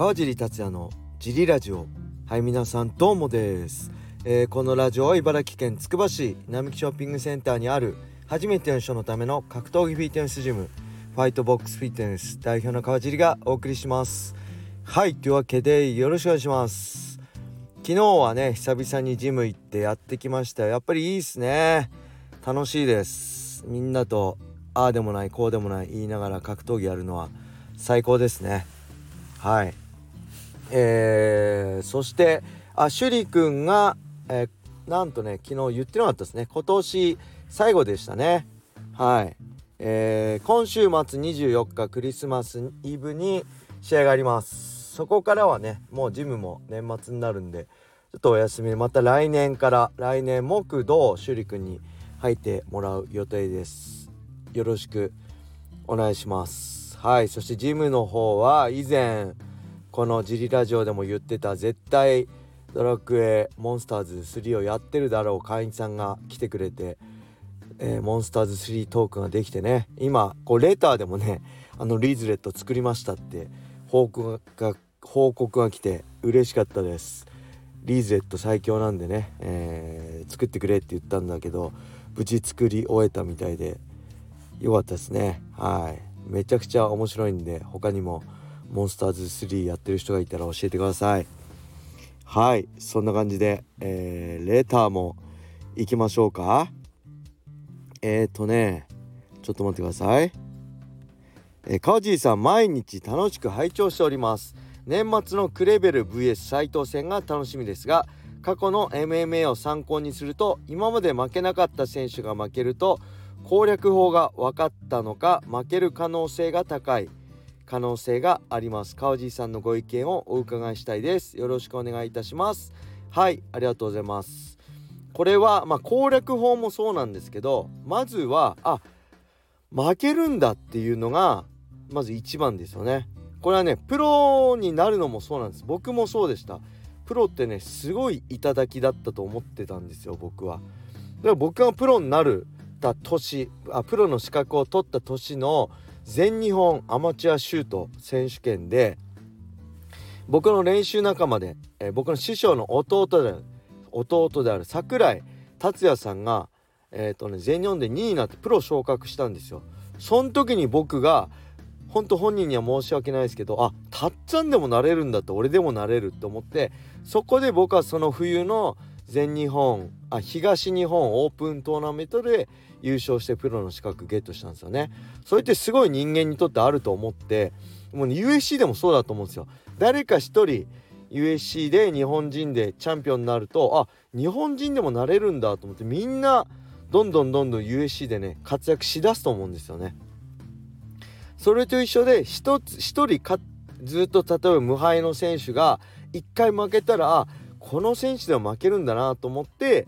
川尻達也のジリラジオ。はい皆さんどうもです、えー、このラジオは茨城県つくば市並木ショッピングセンターにある初めての人のための格闘技フィットネスジムファイトボックスフィットネス代表の川尻がお送りします。はいというわけでよろしくお願いします。昨日はね久々にジム行ってやってきましたやっぱりいいっすね。楽しいです。みんなとああでもないこうでもない言いながら格闘技やるのは最高ですね。はい。えー、そしてあ趣里くんが、えー、なんとね昨日言ってなかったですね。今年最後でしたね。はい。えー、今週末24日クリスマスイブに試合があります。そこからはねもうジムも年末になるんでちょっとお休み。また来年から来年木土趣里くんに入ってもらう予定です。よろしくお願いします。はい。そしてジムの方は以前このジリラジオでも言ってた絶対ドラクエモンスターズ3をやってるだろう会員さんが来てくれて、えー、モンスターズ3トークができてね。今こうレターでもねあのリーズレット作りましたって報告が報告が来て嬉しかったです。リーゼット最強なんでね、えー、作ってくれって言ったんだけど無事作り終えたみたいでよかったですね。はい。めちゃくちゃ面白いんで他にもモンスターズ3やってる人がいたら教えてください。はいそんな感じで、えー、レターも行きましょうか。えっ、ー、とねちょっと待ってください。えー、川尻さん毎日楽しく拝聴しております。年末のクレベル VS 斉藤戦が楽しみですが過去の MMA を参考にすると今まで負けなかった選手が負けると攻略法が分かったのか負ける可能性が高い。可能性があります。川地さんのご意見をお伺いしたいです。よろしくお願いいたします。はいありがとうございます。これはまあ攻略法もそうなんですけどまずはあ負けるんだっていうのがまず一番ですよね。これはねプロになるのもそうなんです。僕もそうでした。プロってねすごい頂きだったと思ってたんですよ僕は。だから僕がプロになるた年あプロの資格を取った年の全日本アマチュアシュート選手権で僕の練習仲間で、えー、僕の師匠の弟である弟である櫻井達也さんが、えーとね、全日本で2位になってプロ昇格したんですよ。その時に僕が本当本人には申し訳ないですけどあたっちゃんでもなれるんだって俺でもなれるって思ってそこで僕はその冬の全日本あ東日本オープントーナメントで優勝してプロの資格ゲットしたんですよね。それってすごい人間にとってあると思ってもうね USC でもそうだと思うんですよ。誰か一人 USC で日本人でチャンピオンになるとあ日本人でもなれるんだと思ってみんなどんどんどんどん USC でね活躍しだすと思うんですよね。それと一緒で一つ一人ずっと例えば無敗の選手が一回負けたらあこの選手では負けるんだなと思って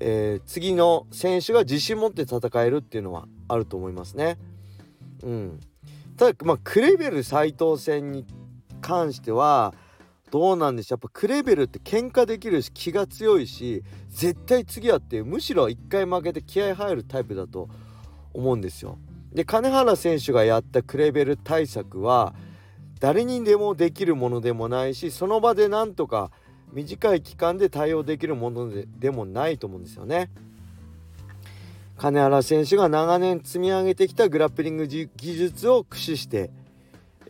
えー、次の選手が自信持って戦えるっていうのはあると思いますね。うん、ただまあクレベル斎藤戦に関してはどうなんでしょうやっぱクレベルって喧嘩できるし気が強いし絶対次はってむしろ1回負けて気合入るタイプだと思うんですよ。で金原選手がやったクレベル対策は誰にでもできるものでもないしその場でなんとか短い期間で対応できるものででもないと思うんですよね。金原選手が長年積み上げてきたグラップリング技術を駆使して、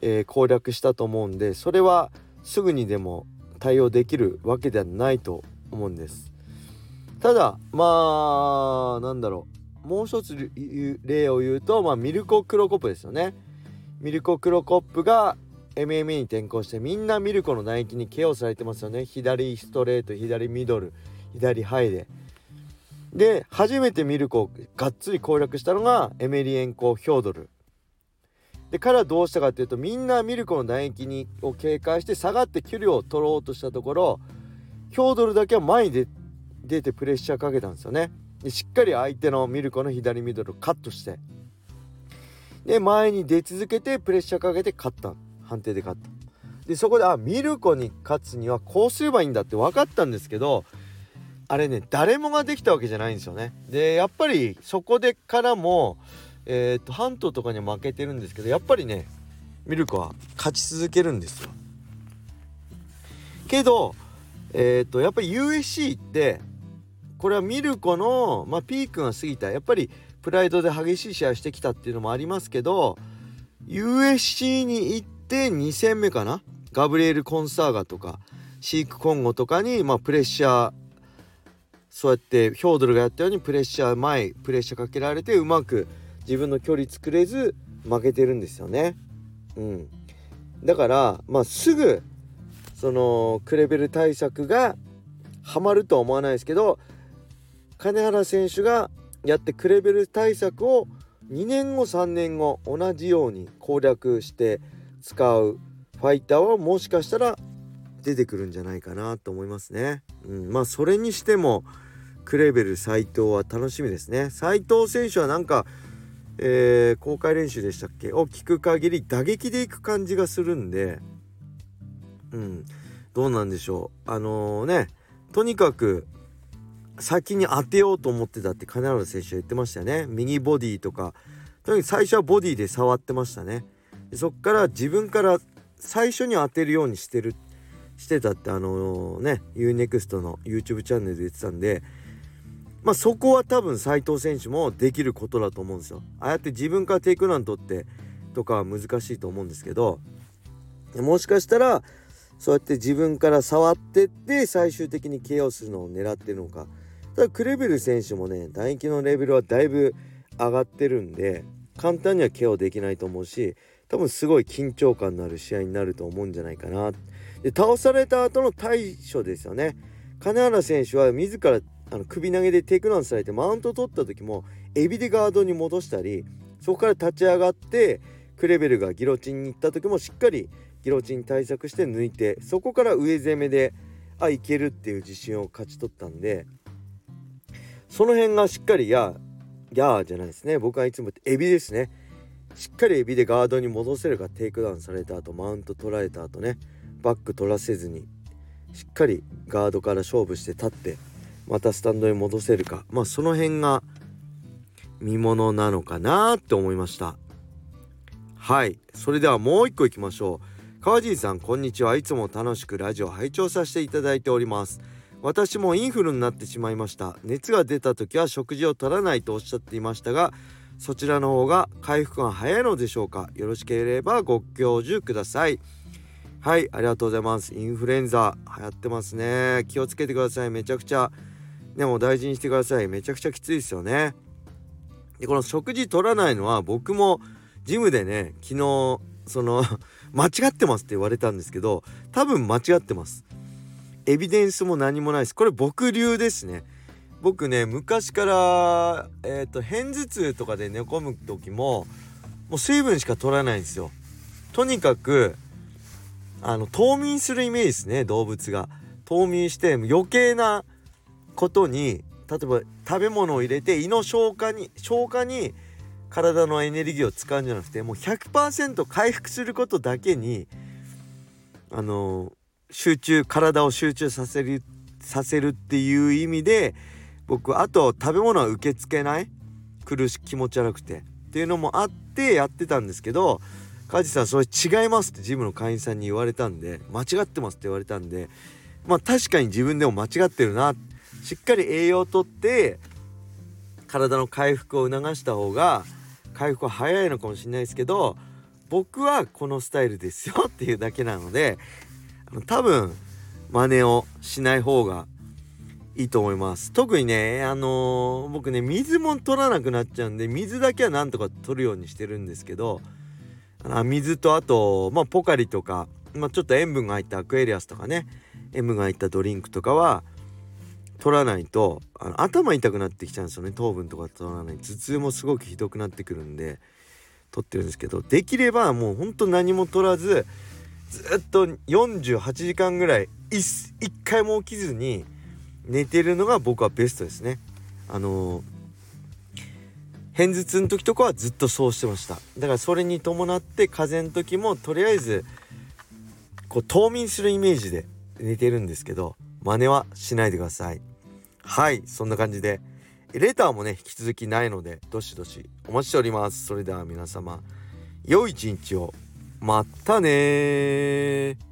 えー、攻略したと思うんでそれはすぐにでも対応できるわけではないと思うんです。ただまあなんだろうもう一つ例を言うと、まあ、ミルコ・クロコップですよね。ミルコ・クロコップが MMA に転向してみんなミルコのナイキに KO されてますよね。左ストレート左ミドル左ハイで。で初めてミルコをがっつり攻略したのがエメリエンコ・ヒョードル。で彼はどうしたかっていうとみんなミルコの唾液にを警戒して下がって距離を取ろうとしたところヒョードルだけは前に出てプレッシャーかけたんですよね。でしっかり相手のミルコの左ミドルをカットして。で前に出続けてプレッシャーかけて勝った。判定で勝った。でそこであミルコに勝つにはこうすればいいんだって分かったんですけどあれね誰もができたわけじゃないんですよね。でやっぱりそこでからもえっ、ー、と半島とかには負けてるんですけどやっぱりねミルコは勝ち続けるんですよ。けどえっ、ー、とやっぱり USC ってこれはミルコの、まあ、ピークが過ぎた。やっぱりプライドで激しい試合をしてきたっていうのもありますけど USC に行ってで2戦目かな？ガブリエル・コンサーガとかシーク・コンゴとかに、まあ、プレッシャーそうやってヒョードルがやったようにプレッシャー前プレッシャーかけられてうまく自分の距離作れず負けてるんですよね。うん、だからまあすぐそのクレベル対策がハマるとは思わないですけど金原選手がやってクレベル対策を2年後3年後同じように攻略して使うファイターはもしかしたら出てくるんじゃないかなと思いますね。うん、まあそれにしてもクレベル斎藤は楽しみですね。斎藤選手はなんか、えー、公開練習でしたっけ？を聞く限り打撃でいく感じがするんで、うん、どうなんでしょう。あのー、ね、とにかく先に当てようと思ってたって金原選手は言ってましたよね。右ボディとか、とにかく最初はボディで触ってましたね。そっから自分から最初に当てるようにしてるしてたってあのー、ね UNEXT の YouTube チャンネルで言ってたんでまあそこは多分斉藤選手もできることだと思うんですよ。ああやって自分からテイクダウン取ってとかは難しいと思うんですけどもしかしたらそうやって自分から触ってって最終的に KO するのを狙ってるのかただクレベル選手もね打撃のレベルはだいぶ上がってるんで簡単には KO できないと思うし多分すごい緊張感のある試合になると思うんじゃないかな。で倒された後の対処ですよね。金原選手は自らあの首投げでテイクダウンされてマウント取った時もエビでガードに戻したりそこから立ち上がってクレベルがギロチンに行った時もしっかりギロチン対策して抜いてそこから上攻めであいけるっていう自信を勝ち取ったんでその辺がしっかりややじゃないですね。僕はいつもエビですね。しっかりエビでガードに戻せるかテイクダウンされた後マウント取られた後ねバック取らせずにしっかりガードから勝負して立ってまたスタンドに戻せるか。まあその辺が見ものなのかなって思いました。はい。それではもう一個いきましょう。川尻さんこんにちは。いつも楽しくラジオ拝聴させていただいております。私もインフルになってしまいました。熱が出た時は食事を取らないとおっしゃっていましたがそちらの方が回復が早いのでしょうか？よろしければご教授ください。はいありがとうございます。インフルエンザ流行ってますね。気をつけてください。めちゃくちゃでも大事にしてください。めちゃくちゃきついですよね。でこの食事取らないのは僕もジムでね昨日その 間違ってますって言われたんですけど多分間違ってます。エビデンスも何もないです。これ僕流ですね。僕ね昔からえっ、ー、と片頭痛とかで寝込む時ももう水分しか取らないんですよ。とにかくあの冬眠するイメージですね動物が。冬眠して余計なことに例えば食べ物を入れて胃の消化に消化に体のエネルギーを使うんじゃなくてもう100%回復することだけにあの集中体を集中させるさせるっていう意味で僕あと食べ物は受け付けない？苦し気持ち悪くて。っていうのもあってやってたんですけど梶さんそれ違いますってジムの会員さんに言われたんで間違ってますって言われたんでまあ確かに自分でも間違ってるな。しっかり栄養をとって体の回復を促した方が回復は早いのかもしれないですけど僕はこのスタイルですよっていうだけなので多分真似をしない方がいいと思います。特にねあのー、僕ね水も取らなくなっちゃうんで水だけはなんとか取るようにしてるんですけどあ水とあと、まあ、ポカリとか、まあ、ちょっと塩分が入ったアクエリアスとかね塩分が入ったドリンクとかは取らないとあの頭痛くなってきちゃうんですよね。糖分とか取らない頭痛もすごくひどくなってくるんで取ってるんですけどできればもうほんと何も取らずずっと48時間ぐらい一回も起きずに寝てるのが僕はベストですね。あの片頭痛の時とかはずっとそうしてました。だからそれに伴って風邪の時もとりあえずこう冬眠するイメージで寝てるんですけど真似はしないでください。はいそんな感じで。レターもね引き続きないのでどしどしお待ちしております。それでは皆様良い一日を。またね